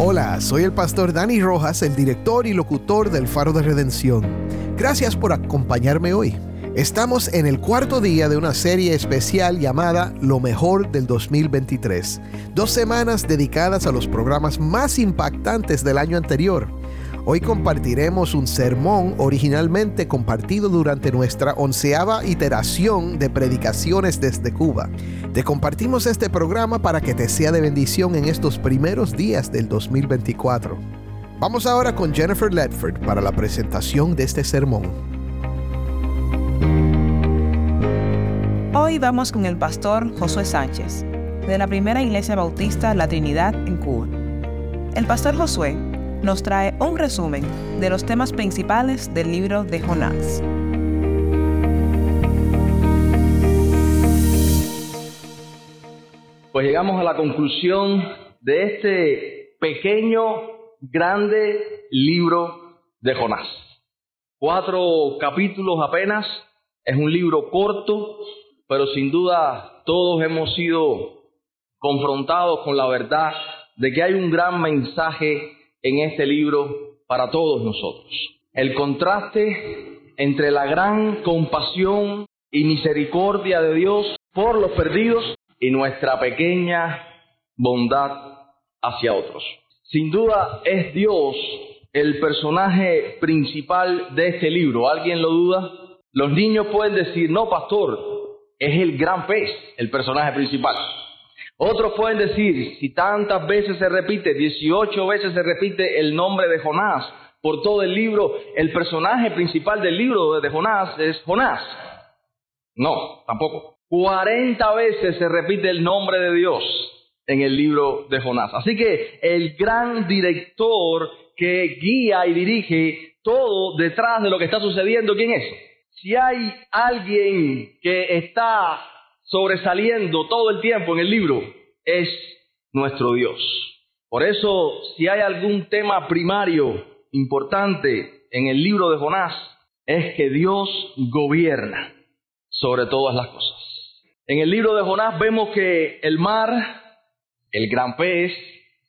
Hola, soy el pastor Dani Rojas, el director y locutor del Faro de Redención. Gracias por acompañarme hoy. Estamos en el cuarto día de una serie especial llamada Lo mejor del 2023. Dos semanas dedicadas a los programas más impactantes del año anterior. Hoy compartiremos un sermón originalmente compartido durante nuestra onceava iteración de predicaciones desde Cuba. Te compartimos este programa para que te sea de bendición en estos primeros días del 2024. Vamos ahora con Jennifer Ledford para la presentación de este sermón. Hoy vamos con el pastor Josué Sánchez, de la Primera Iglesia Bautista La Trinidad en Cuba. El pastor Josué nos trae un resumen de los temas principales del libro de Jonás. Pues llegamos a la conclusión de este pequeño, grande libro de Jonás. Cuatro capítulos apenas, es un libro corto, pero sin duda todos hemos sido confrontados con la verdad de que hay un gran mensaje en este libro para todos nosotros. El contraste entre la gran compasión y misericordia de Dios por los perdidos y nuestra pequeña bondad hacia otros. Sin duda es Dios el personaje principal de este libro. ¿Alguien lo duda? Los niños pueden decir, no, pastor, es el gran pez el personaje principal. Otros pueden decir, si tantas veces se repite, 18 veces se repite el nombre de Jonás por todo el libro, el personaje principal del libro de Jonás es Jonás. No, tampoco. 40 veces se repite el nombre de Dios en el libro de Jonás. Así que el gran director que guía y dirige todo detrás de lo que está sucediendo, ¿quién es? Si hay alguien que está sobresaliendo todo el tiempo en el libro es nuestro Dios. Por eso, si hay algún tema primario importante en el libro de Jonás, es que Dios gobierna sobre todas las cosas. En el libro de Jonás vemos que el mar, el gran pez,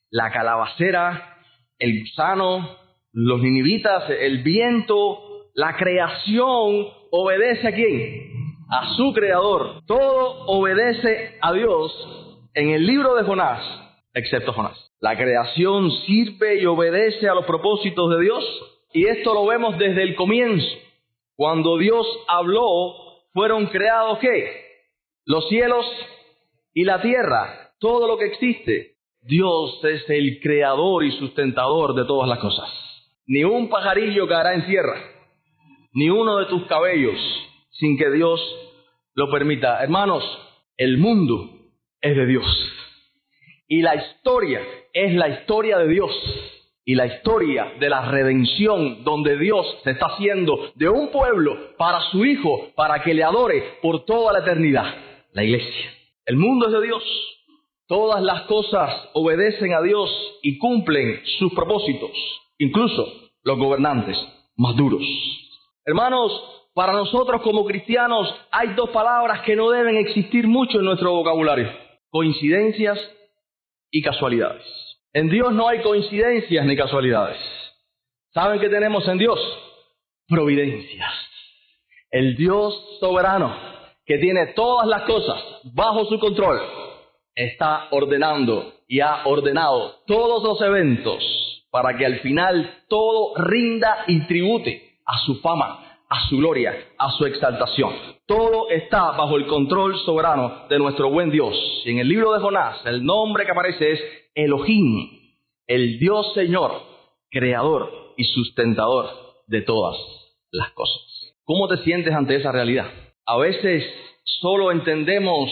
la calabacera, el gusano, los ninivitas, el viento, la creación obedece a quién? A su creador. Todo obedece a Dios en el libro de Jonás, excepto Jonás. La creación sirve y obedece a los propósitos de Dios y esto lo vemos desde el comienzo. Cuando Dios habló, fueron creados qué? Los cielos y la tierra, todo lo que existe. Dios es el creador y sustentador de todas las cosas. Ni un pajarillo caerá en tierra, ni uno de tus cabellos sin que Dios lo permita. Hermanos, el mundo es de Dios. Y la historia es la historia de Dios. Y la historia de la redención, donde Dios se está haciendo de un pueblo para su Hijo, para que le adore por toda la eternidad. La iglesia. El mundo es de Dios. Todas las cosas obedecen a Dios y cumplen sus propósitos, incluso los gobernantes más duros. Hermanos, para nosotros como cristianos hay dos palabras que no deben existir mucho en nuestro vocabulario. Coincidencias y casualidades. En Dios no hay coincidencias ni casualidades. ¿Saben qué tenemos en Dios? Providencias. El Dios soberano que tiene todas las cosas bajo su control está ordenando y ha ordenado todos los eventos para que al final todo rinda y tribute a su fama, a su gloria, a su exaltación. Todo está bajo el control soberano de nuestro buen Dios. Y en el libro de Jonás, el nombre que aparece es Elohim, el Dios Señor, creador y sustentador de todas las cosas. ¿Cómo te sientes ante esa realidad? A veces solo entendemos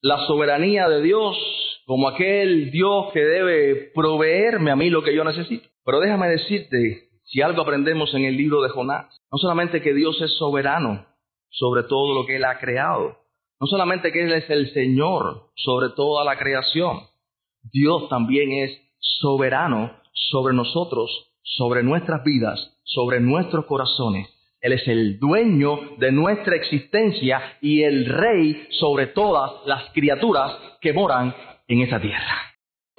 la soberanía de Dios como aquel Dios que debe proveerme a mí lo que yo necesito. Pero déjame decirte, si algo aprendemos en el libro de Jonás, no solamente que Dios es soberano sobre todo lo que Él ha creado, no solamente que Él es el Señor sobre toda la creación, Dios también es soberano sobre nosotros, sobre nuestras vidas, sobre nuestros corazones. Él es el dueño de nuestra existencia y el rey sobre todas las criaturas que moran en esta tierra.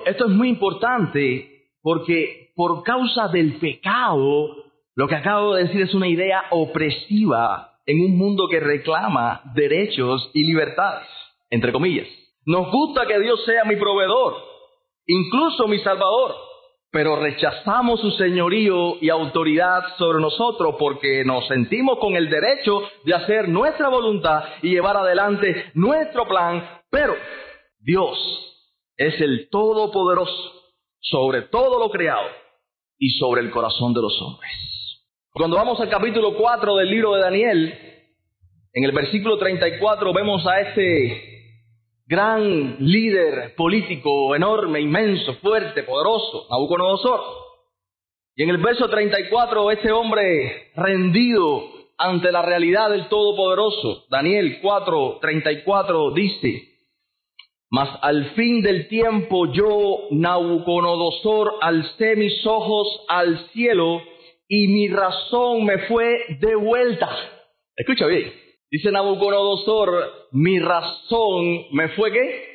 Esto es muy importante porque por causa del pecado, lo que acabo de decir es una idea opresiva en un mundo que reclama derechos y libertades, entre comillas. Nos gusta que Dios sea mi proveedor, incluso mi salvador, pero rechazamos su señorío y autoridad sobre nosotros porque nos sentimos con el derecho de hacer nuestra voluntad y llevar adelante nuestro plan, pero Dios es el Todopoderoso sobre todo lo creado y sobre el corazón de los hombres. Cuando vamos al capítulo 4 del libro de Daniel, en el versículo 34 vemos a este gran líder político enorme, inmenso, fuerte, poderoso, Nabucodonosor. Y en el verso 34, este hombre rendido ante la realidad del Todopoderoso, Daniel 4, 34 dice, mas al fin del tiempo yo, Nabucodonosor, alcé mis ojos al cielo y mi razón me fue devuelta. Escucha bien. Dice Nabucodonosor, mi razón me fue qué?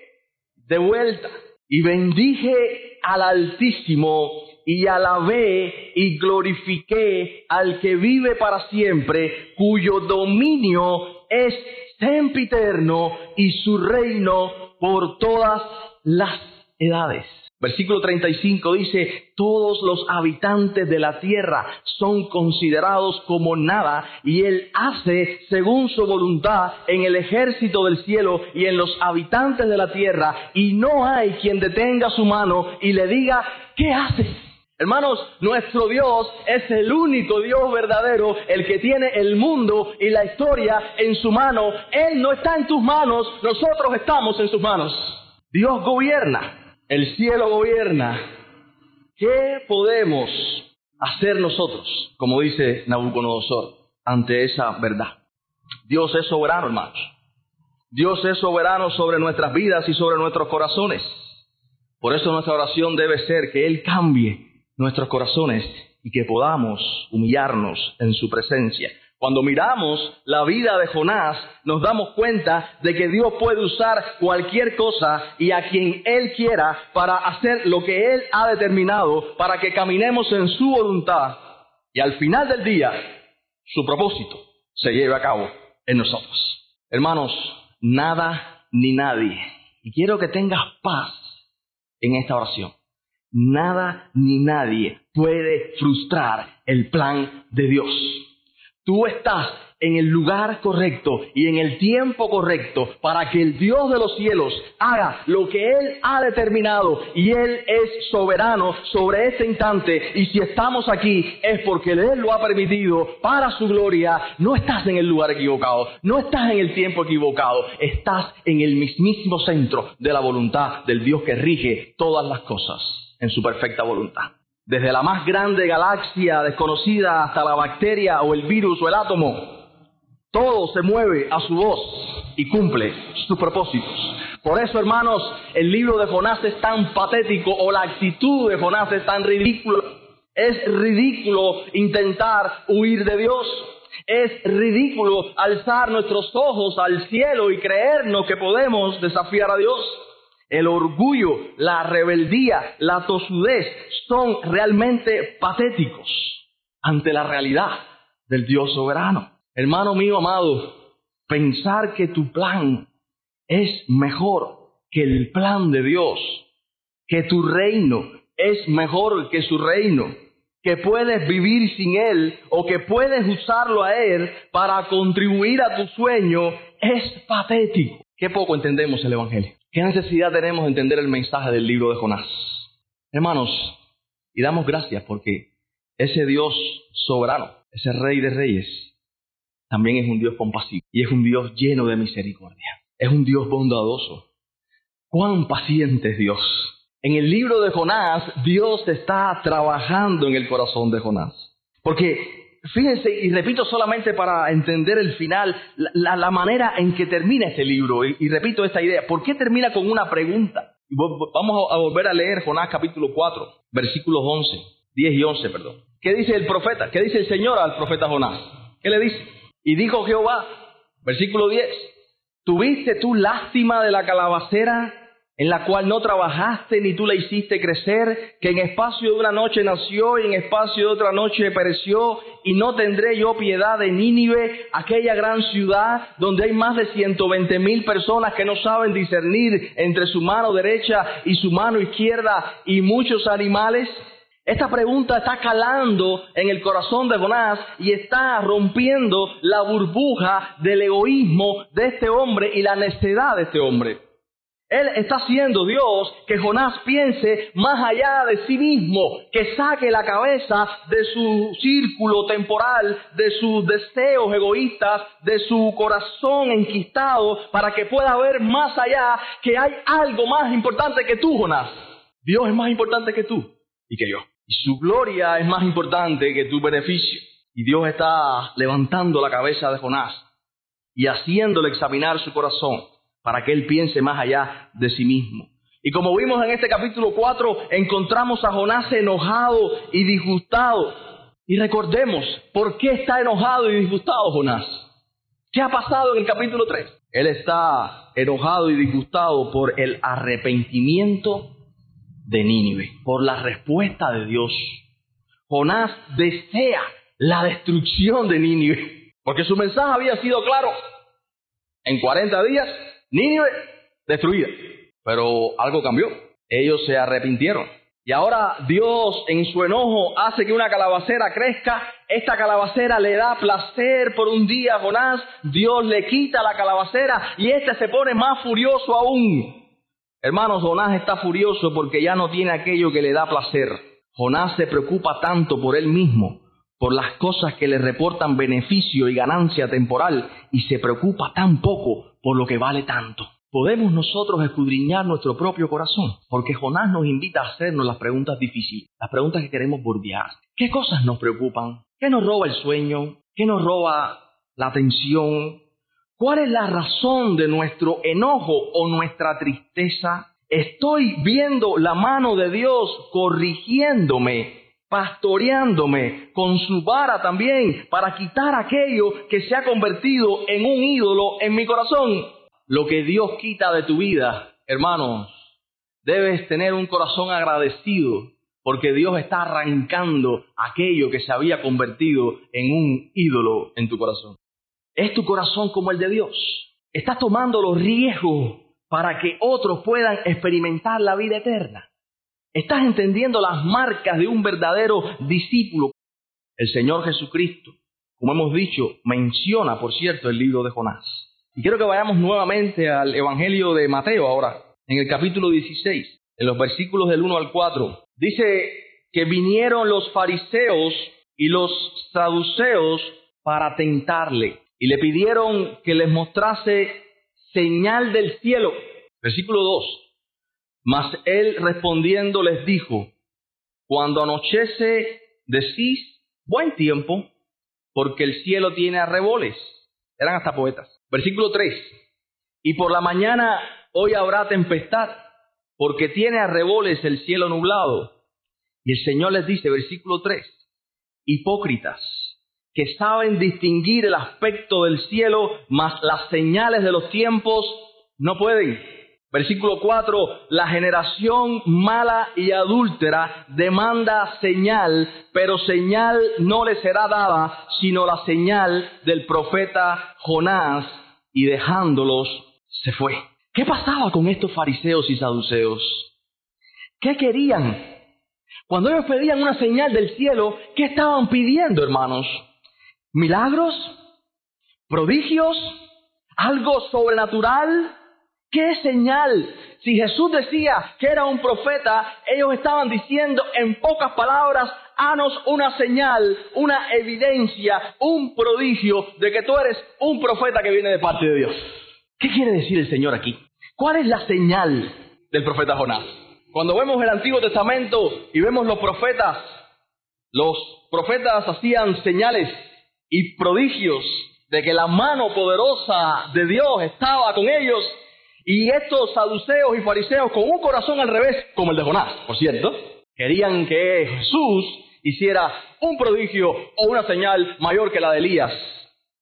Devuelta. Y bendije al Altísimo y alabé y glorifiqué al que vive para siempre, cuyo dominio es sempiterno y su reino por todas las edades. Versículo 35 dice, todos los habitantes de la tierra son considerados como nada y Él hace según su voluntad en el ejército del cielo y en los habitantes de la tierra y no hay quien detenga su mano y le diga, ¿qué haces? Hermanos, nuestro Dios es el único Dios verdadero, el que tiene el mundo y la historia en su mano. Él no está en tus manos, nosotros estamos en sus manos. Dios gobierna, el cielo gobierna. ¿Qué podemos hacer nosotros, como dice Nabucodonosor, ante esa verdad? Dios es soberano, hermanos. Dios es soberano sobre nuestras vidas y sobre nuestros corazones. Por eso nuestra oración debe ser que Él cambie nuestros corazones y que podamos humillarnos en su presencia. Cuando miramos la vida de Jonás, nos damos cuenta de que Dios puede usar cualquier cosa y a quien Él quiera para hacer lo que Él ha determinado, para que caminemos en su voluntad y al final del día su propósito se lleve a cabo en nosotros. Hermanos, nada ni nadie. Y quiero que tengas paz en esta oración nada ni nadie puede frustrar el plan de Dios. Tú estás en el lugar correcto y en el tiempo correcto para que el Dios de los cielos haga lo que Él ha determinado y Él es soberano sobre este instante y si estamos aquí es porque Él lo ha permitido para su gloria. No estás en el lugar equivocado, no estás en el tiempo equivocado, estás en el mismísimo centro de la voluntad del Dios que rige todas las cosas en su perfecta voluntad. Desde la más grande galaxia desconocida hasta la bacteria o el virus o el átomo, todo se mueve a su voz y cumple sus propósitos. Por eso, hermanos, el libro de Jonás es tan patético o la actitud de Jonás es tan ridícula. Es ridículo intentar huir de Dios. Es ridículo alzar nuestros ojos al cielo y creernos que podemos desafiar a Dios. El orgullo, la rebeldía, la tosudez son realmente patéticos ante la realidad del Dios soberano. Hermano mío amado, pensar que tu plan es mejor que el plan de Dios, que tu reino es mejor que su reino, que puedes vivir sin Él o que puedes usarlo a Él para contribuir a tu sueño, es patético. Qué poco entendemos el Evangelio. ¿Qué necesidad tenemos de entender el mensaje del libro de Jonás? Hermanos, y damos gracias porque ese Dios soberano, ese Rey de Reyes, también es un Dios compasivo y es un Dios lleno de misericordia. Es un Dios bondadoso. cuán paciente es Dios. En el libro de Jonás, Dios está trabajando en el corazón de Jonás. Porque, fíjense, y repito solamente para entender el final, la, manera en que termina este libro, y, y, repito esta idea, ¿por qué termina con una pregunta? Vamos a volver a leer Jonás capítulo 4, versículos 11, 10 y 11, perdón. ¿Qué dice el profeta? ¿Qué dice el Señor al profeta Jonás? ¿Qué le dice? Y dijo Jehová, versículo 10, ¿tuviste tú lástima de la calabacera en la cual no trabajaste ni tú la hiciste crecer, que en espacio de una noche nació y en espacio de otra noche pereció, y no tendré yo piedad de Nínive, aquella gran ciudad donde hay más de ciento veinte mil personas que no saben discernir entre su mano derecha y su mano izquierda y muchos animales. Esta pregunta está calando en el corazón de Jonás y está rompiendo la burbuja del egoísmo de este hombre y la necedad de este hombre. Él está haciendo Dios que Jonás piense más allá de sí mismo, que saque la cabeza de su círculo temporal, de sus deseos egoístas, de su corazón enquistado, para que pueda ver más allá que hay algo más importante que tú, Jonás. Dios es más importante que tú y que yo. Y su gloria es más importante que tu beneficio. Y Dios está levantando la cabeza de Jonás y haciéndole examinar su corazón para que él piense más allá de sí mismo. Y como vimos en este capítulo 4, encontramos a Jonás enojado y disgustado. Y recordemos, ¿por qué está enojado y disgustado Jonás? ¿Qué ha pasado en el capítulo 3? Él está enojado y disgustado por el arrepentimiento de Nínive, por la respuesta de Dios. Jonás desea la destrucción de Nínive, porque su mensaje había sido claro. En 40 días Nínive destruida. Pero algo cambió. Ellos se arrepintieron. Y ahora Dios en su enojo hace que una calabacera crezca. Esta calabacera le da placer por un día a Jonás. Dios le quita la calabacera y este se pone más furioso aún. Hermanos, Jonás está furioso porque ya no tiene aquello que le da placer. Jonás se preocupa tanto por él mismo, por las cosas que le reportan beneficio y ganancia temporal, y se preocupa tan poco por lo que vale tanto. Podemos nosotros escudriñar nuestro propio corazón, porque Jonás nos invita a hacernos las preguntas difíciles, las preguntas que queremos bordear. ¿Qué cosas nos preocupan? ¿Qué nos roba el sueño? ¿Qué nos roba la atención? ¿Cuál es la razón de nuestro enojo o nuestra tristeza? Estoy viendo la mano de Dios corrigiéndome, pastoreándome con su vara también para quitar aquello que se ha convertido en un ídolo en mi corazón. Lo que Dios quita de tu vida, hermanos, debes tener un corazón agradecido porque Dios está arrancando aquello que se había convertido en un ídolo en tu corazón. ¿Es tu corazón como el de Dios? ¿Estás tomando los riesgos para que otros puedan experimentar la vida eterna? ¿Estás entendiendo las marcas de un verdadero discípulo? El Señor Jesucristo, como hemos dicho, menciona, por cierto, el libro de Jonás. Y quiero que vayamos nuevamente al Evangelio de Mateo ahora, en el capítulo 16, en los versículos del 1 al 4. Dice que vinieron los fariseos y los saduceos para tentarle y le pidieron que les mostrase señal del cielo. Versículo 2. Mas él respondiendo les dijo, cuando anochece decís buen tiempo, porque el cielo tiene arreboles. Eran hasta poetas. Versículo 3. Y por la mañana hoy habrá tempestad, porque tiene arreboles el cielo nublado. Y el Señor les dice, versículo 3, hipócritas, que saben distinguir el aspecto del cielo, mas las señales de los tiempos no pueden. Versículo 4, la generación mala y adúltera demanda señal, pero señal no le será dada, sino la señal del profeta Jonás, y dejándolos se fue. ¿Qué pasaba con estos fariseos y saduceos? ¿Qué querían? Cuando ellos pedían una señal del cielo, ¿qué estaban pidiendo, hermanos? ¿Milagros? ¿Prodigios? ¿Algo sobrenatural? ¿Qué señal? Si Jesús decía que era un profeta, ellos estaban diciendo en pocas palabras, hanos una señal, una evidencia, un prodigio de que tú eres un profeta que viene de parte de Dios. ¿Qué quiere decir el Señor aquí? ¿Cuál es la señal del profeta Jonás. Cuando vemos el Antiguo Testamento y vemos los profetas, los profetas hacían señales y prodigios de que la mano poderosa de Dios estaba con ellos y estos saduceos y fariseos con un corazón al revés, como el de Jonás, por cierto, querían que Jesús hiciera un prodigio o una señal mayor que la de Elías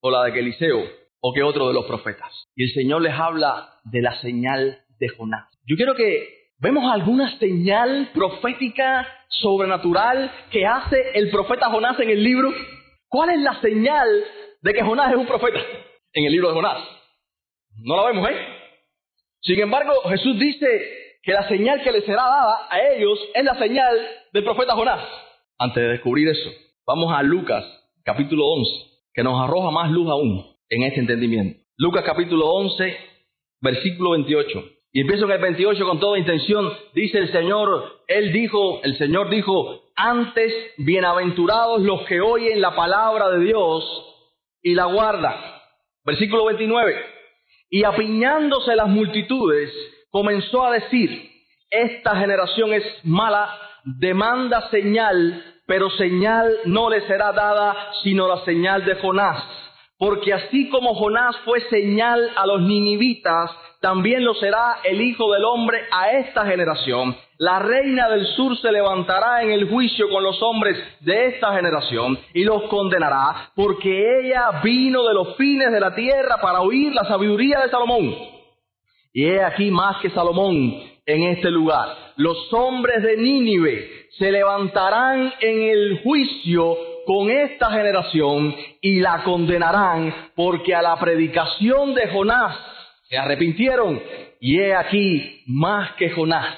o la de Eliseo o que otro de los profetas. Y el Señor les habla de la señal de Jonás. Yo quiero que vemos alguna señal profética sobrenatural que hace el profeta Jonás en el libro. ¿Cuál es la señal de que Jonás es un profeta en el libro de Jonás? No la vemos, ¿eh? Sin embargo, Jesús dice que la señal que le será dada a ellos es la señal del profeta Jonás. Antes de descubrir eso, vamos a Lucas capítulo 11, que nos arroja más luz aún en este entendimiento. Lucas capítulo 11, versículo 28. Y empiezo en el 28 con toda intención. Dice el Señor, Él dijo, el Señor dijo, antes bienaventurados los que oyen la palabra de Dios y la guardan. Versículo 29. Y apiñándose las multitudes, comenzó a decir, esta generación es mala, demanda señal, pero señal no le será dada sino la señal de Jonás. Porque así como Jonás fue señal a los ninivitas, también lo será el Hijo del Hombre a esta generación. La reina del sur se levantará en el juicio con los hombres de esta generación y los condenará, porque ella vino de los fines de la tierra para oír la sabiduría de Salomón. Y he aquí más que Salomón en este lugar. Los hombres de Nínive se levantarán en el juicio con esta generación y la condenarán, porque a la predicación de Jonás se arrepintieron y he aquí más que Jonás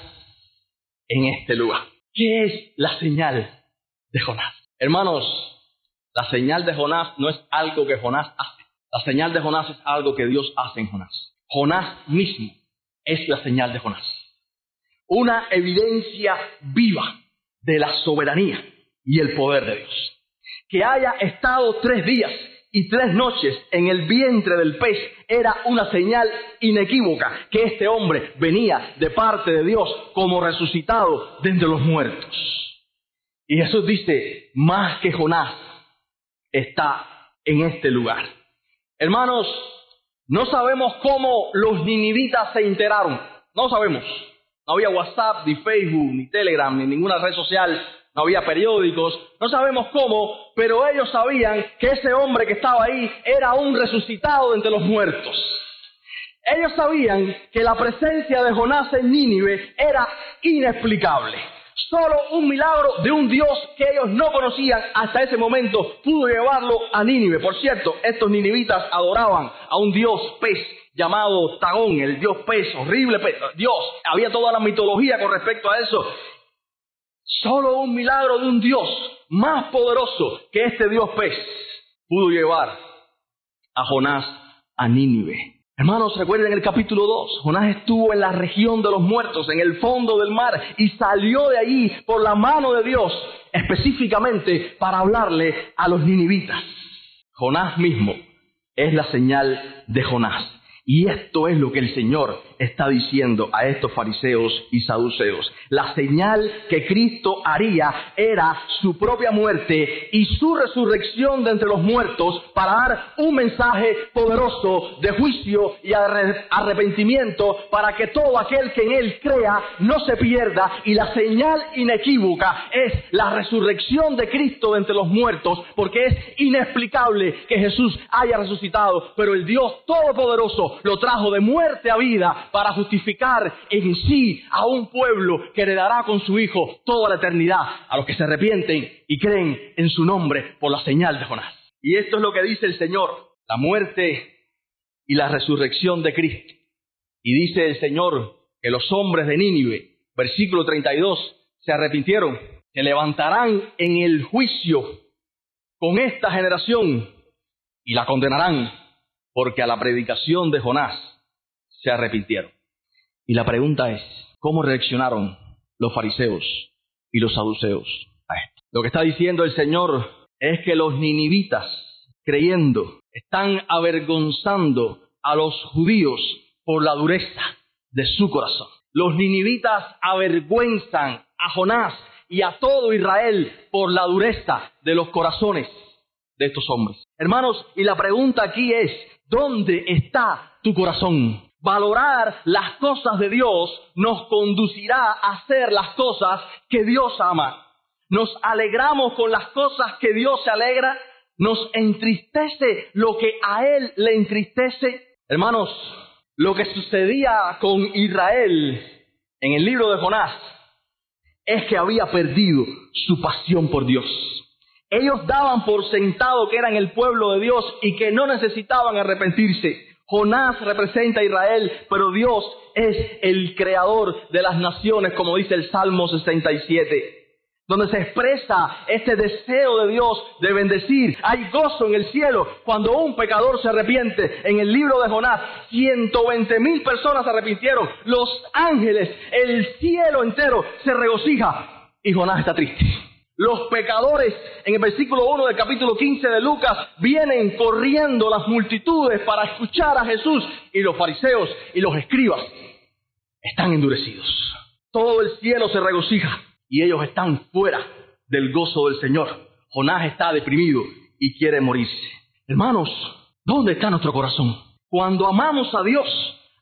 en este lugar. ¿Qué es la señal de Jonás? Hermanos, la señal de Jonás no es algo que Jonás hace. La señal de Jonás es algo que Dios hace en Jonás. Jonás mismo es la señal de Jonás. Una evidencia viva de la soberanía y el poder de Dios. Que haya estado tres días y tres noches en el vientre del pez era una señal inequívoca que este hombre venía de parte de Dios como resucitado de entre los muertos. Y Jesús dice, más que Jonás está en este lugar. Hermanos, no sabemos cómo los ninivitas se enteraron, no sabemos. No había WhatsApp, ni Facebook, ni Telegram, ni ninguna red social no había periódicos, no sabemos cómo, pero ellos sabían que ese hombre que estaba ahí era un resucitado entre los muertos. Ellos sabían que la presencia de Jonás en Nínive era inexplicable. Solo un milagro de un Dios que ellos no conocían hasta ese momento pudo llevarlo a Nínive. Por cierto, estos ninivitas adoraban a un Dios pez llamado Tagón, el Dios pez, horrible pez. Dios, había toda la mitología con respecto a eso. Solo un milagro de un Dios más poderoso que este Dios pez pudo llevar a Jonás a Nínive. Hermanos, recuerden el capítulo 2, Jonás estuvo en la región de los muertos, en el fondo del mar, y salió de allí por la mano de Dios, específicamente para hablarle a los ninivitas. Jonás mismo es la señal de Jonás. Y esto es lo que el Señor está diciendo a estos fariseos y saduceos. La señal que Cristo haría era su propia muerte y su resurrección de entre los muertos para dar un mensaje poderoso de juicio y arrepentimiento para que todo aquel que en Él crea no se pierda. Y la señal inequívoca es la resurrección de Cristo de entre los muertos porque es inexplicable que Jesús haya resucitado, pero el Dios Todopoderoso lo trajo de muerte a vida para justificar en sí a un pueblo que heredará con su Hijo toda la eternidad a los que se arrepienten y creen en su nombre por la señal de Jonás. Y esto es lo que dice el Señor, la muerte y la resurrección de Cristo. Y dice el Señor que los hombres de Nínive, versículo 32, se arrepintieron, se levantarán en el juicio con esta generación y la condenarán porque a la predicación de Jonás se arrepintieron. Y la pregunta es, ¿cómo reaccionaron los fariseos y los saduceos a esto? Lo que está diciendo el Señor es que los ninivitas, creyendo, están avergonzando a los judíos por la dureza de su corazón. Los ninivitas avergüenzan a Jonás y a todo Israel por la dureza de los corazones de estos hombres. Hermanos, y la pregunta aquí es, ¿dónde está tu corazón? Valorar las cosas de Dios nos conducirá a hacer las cosas que Dios ama. Nos alegramos con las cosas que Dios se alegra. Nos entristece lo que a Él le entristece. Hermanos, lo que sucedía con Israel en el libro de Jonás es que había perdido su pasión por Dios. Ellos daban por sentado que eran el pueblo de Dios y que no necesitaban arrepentirse. Jonás representa a Israel, pero Dios es el creador de las naciones, como dice el Salmo 67 donde se expresa este deseo de Dios de bendecir. Hay gozo en el cielo cuando un pecador se arrepiente. En el libro de Jonás, 120 mil personas se arrepintieron. Los ángeles, el cielo entero se regocija y Jonás está triste. Los pecadores, en el versículo 1 del capítulo 15 de Lucas, vienen corriendo las multitudes para escuchar a Jesús y los fariseos y los escribas están endurecidos. Todo el cielo se regocija y ellos están fuera del gozo del Señor. Jonás está deprimido y quiere morirse. Hermanos, ¿dónde está nuestro corazón? Cuando amamos a Dios,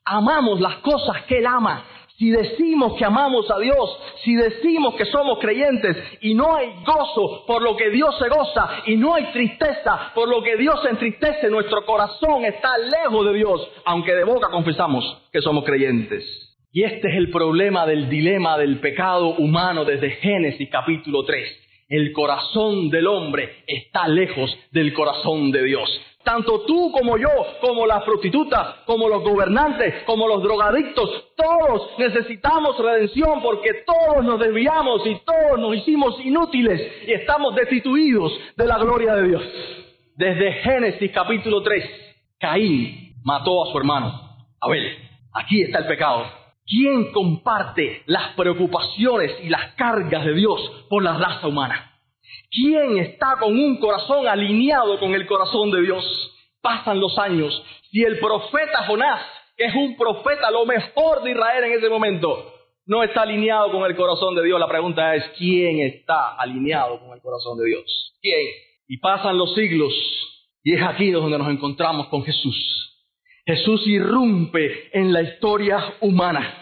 amamos las cosas que Él ama. Si decimos que amamos a Dios, si decimos que somos creyentes y no hay gozo por lo que Dios se goza y no hay tristeza por lo que Dios se entristece, nuestro corazón está lejos de Dios, aunque de boca confesamos que somos creyentes. Y este es el problema del dilema del pecado humano desde Génesis capítulo 3. El corazón del hombre está lejos del corazón de Dios. Tanto tú como yo, como las prostitutas, como los gobernantes, como los drogadictos, todos necesitamos redención porque todos nos desviamos y todos nos hicimos inútiles y estamos destituidos de la gloria de Dios. Desde Génesis capítulo 3, Caín mató a su hermano, Abel. Aquí está el pecado. ¿Quién comparte las preocupaciones y las cargas de Dios por la raza humana? ¿Quién está con un corazón alineado con el corazón de Dios? Pasan los años. Si el profeta Jonás, que es un profeta lo mejor de Israel en ese momento, no está alineado con el corazón de Dios, la pregunta es, ¿quién está alineado con el corazón de Dios? ¿Quién? Y pasan los siglos y es aquí donde nos encontramos con Jesús. Jesús irrumpe en la historia humana.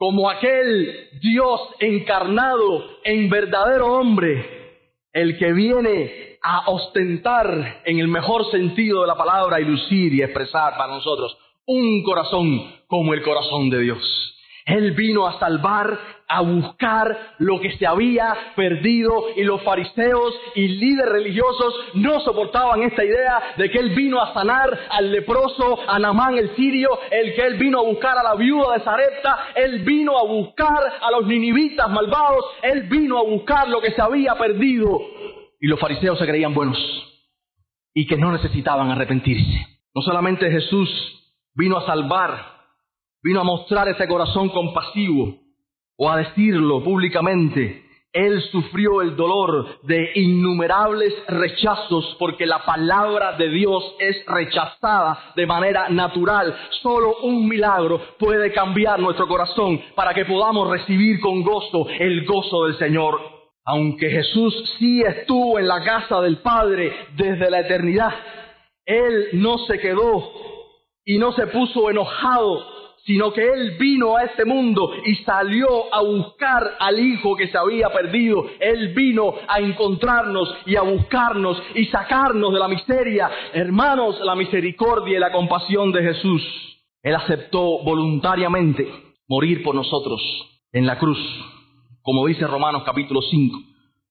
Como aquel Dios encarnado en verdadero hombre, el que viene a ostentar en el mejor sentido de la palabra y lucir y expresar para nosotros un corazón como el corazón de Dios. Él vino a salvar, a buscar lo que se había perdido y los fariseos y líderes religiosos no soportaban esta idea de que Él vino a sanar al leproso, a Namán el sirio, el que Él vino a buscar a la viuda de Zarepta, Él vino a buscar a los ninivitas malvados, Él vino a buscar lo que se había perdido. Y los fariseos se creían buenos y que no necesitaban arrepentirse. No solamente Jesús vino a salvar vino a mostrar ese corazón compasivo o a decirlo públicamente. Él sufrió el dolor de innumerables rechazos porque la palabra de Dios es rechazada de manera natural. Solo un milagro puede cambiar nuestro corazón para que podamos recibir con gozo el gozo del Señor. Aunque Jesús sí estuvo en la casa del Padre desde la eternidad, Él no se quedó y no se puso enojado sino que Él vino a este mundo y salió a buscar al Hijo que se había perdido. Él vino a encontrarnos y a buscarnos y sacarnos de la miseria. Hermanos, la misericordia y la compasión de Jesús. Él aceptó voluntariamente morir por nosotros en la cruz, como dice Romanos capítulo 5,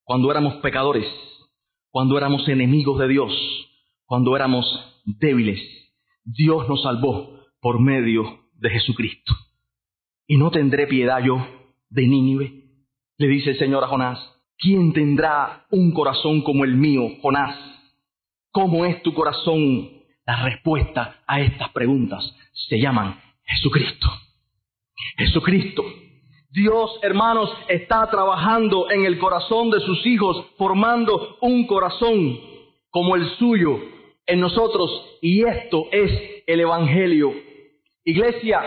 cuando éramos pecadores, cuando éramos enemigos de Dios, cuando éramos débiles. Dios nos salvó por medio de Jesucristo. Y no tendré piedad yo de Nínive, le dice el Señor a Jonás. ¿Quién tendrá un corazón como el mío, Jonás? ¿Cómo es tu corazón? La respuesta a estas preguntas se llaman Jesucristo. Jesucristo. Dios, hermanos, está trabajando en el corazón de sus hijos, formando un corazón como el suyo en nosotros. Y esto es el Evangelio Iglesia,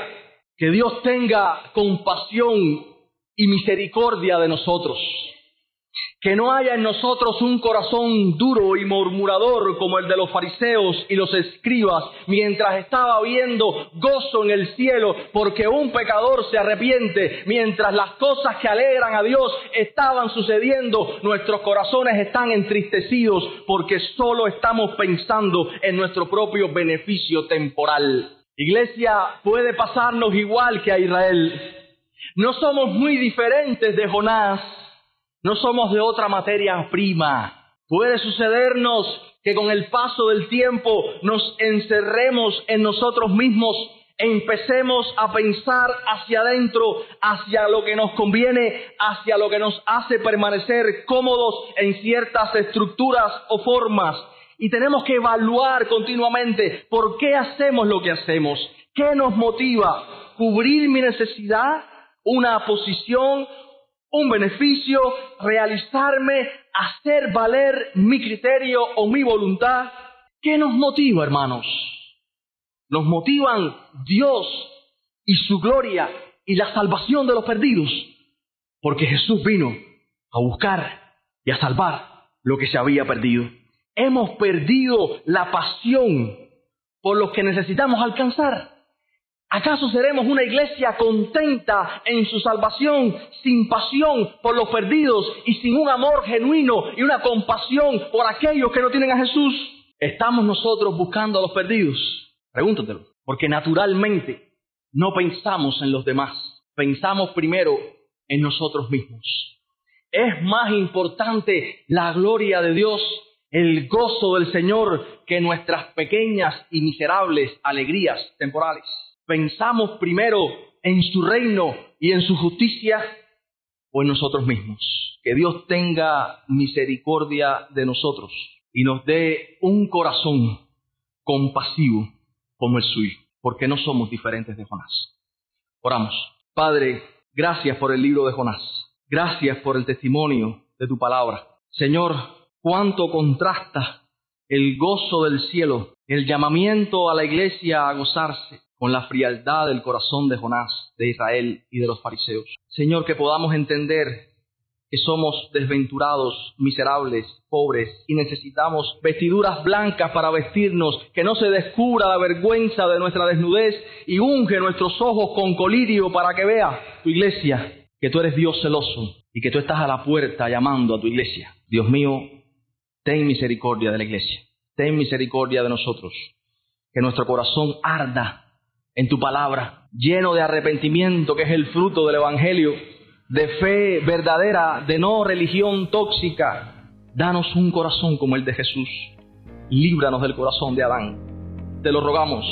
Que Dios tenga compasión y misericordia de nosotros. Que no haya en nosotros un corazón duro y murmurador como el de los fariseos y los escribas, mientras estaba viendo gozo en el cielo porque un pecador se arrepiente, mientras las cosas que alegran a Dios estaban sucediendo, nuestros corazones están entristecidos porque solo estamos pensando en nuestro propio beneficio temporal. Iglesia, puede pasarnos igual que a Israel. No somos muy diferentes de Jonás no somos de otra materia prima. Puede sucedernos que con el paso del tiempo nos encerremos en nosotros mismos, empecemos a pensar hacia adentro, hacia lo que nos conviene, hacia lo que nos hace permanecer cómodos en ciertas estructuras o formas. Y tenemos que evaluar continuamente por qué hacemos lo que hacemos, qué nos motiva, cubrir mi necesidad, una posición, un beneficio, realizarme, hacer valer mi criterio o mi voluntad. ¿Qué nos motiva, hermanos? Nos motivan Dios y su gloria y la salvación de los perdidos, porque Jesús vino a buscar y a salvar lo que se había perdido. Hemos perdido la pasión por lo que necesitamos alcanzar. ¿Acaso seremos una iglesia contenta en su salvación, sin pasión por los perdidos y sin un amor genuino y una compasión por aquellos que no tienen a Jesús? ¿Estamos nosotros buscando a los perdidos? Pregúntatelo. Porque naturalmente no pensamos en los demás, pensamos primero en nosotros mismos. Es más importante la gloria de Dios, el gozo del Señor, que nuestras pequeñas y miserables alegrías temporales pensamos primero en su reino y en su justicia o en nosotros mismos. Que Dios tenga misericordia de nosotros y nos dé un corazón compasivo como el suyo, porque no somos diferentes de Jonás. Oramos. Padre, gracias por el libro de Jonás. Gracias por el testimonio de tu palabra. Señor, cuánto contrasta el gozo del cielo, el llamamiento a la iglesia a gozarse, con la frialdad del corazón de Jonás, de Israel y de los fariseos. Señor, que podamos entender que somos desventurados, miserables, pobres y necesitamos vestiduras blancas para vestirnos, que no se descubra la vergüenza de nuestra desnudez y unge nuestros ojos con colirio para que vea tu iglesia, que tú eres Dios celoso y que tú estás a la puerta llamando a tu iglesia. Dios mío, ten misericordia de la iglesia, ten misericordia de nosotros, que nuestro corazón arda en tu palabra, lleno de arrepentimiento, que es el fruto del Evangelio, de fe verdadera, de no religión tóxica. Danos un corazón como el de Jesús. Líbranos del corazón de Adán. Te lo rogamos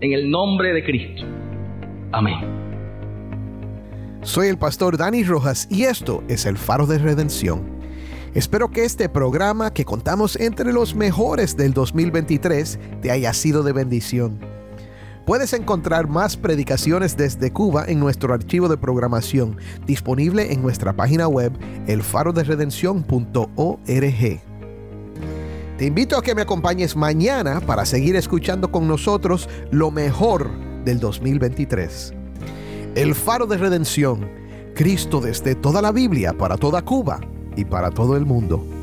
en el nombre de Cristo. Amén. Soy el pastor Dani Rojas y esto es el faro de redención. Espero que este programa que contamos entre los mejores del 2023 te haya sido de bendición. Puedes encontrar más predicaciones desde Cuba en nuestro archivo de programación, disponible en nuestra página web elfaroderedención.org. Te invito a que me acompañes mañana para seguir escuchando con nosotros lo mejor del 2023. El Faro de Redención, Cristo desde toda la Biblia, para toda Cuba y para todo el mundo.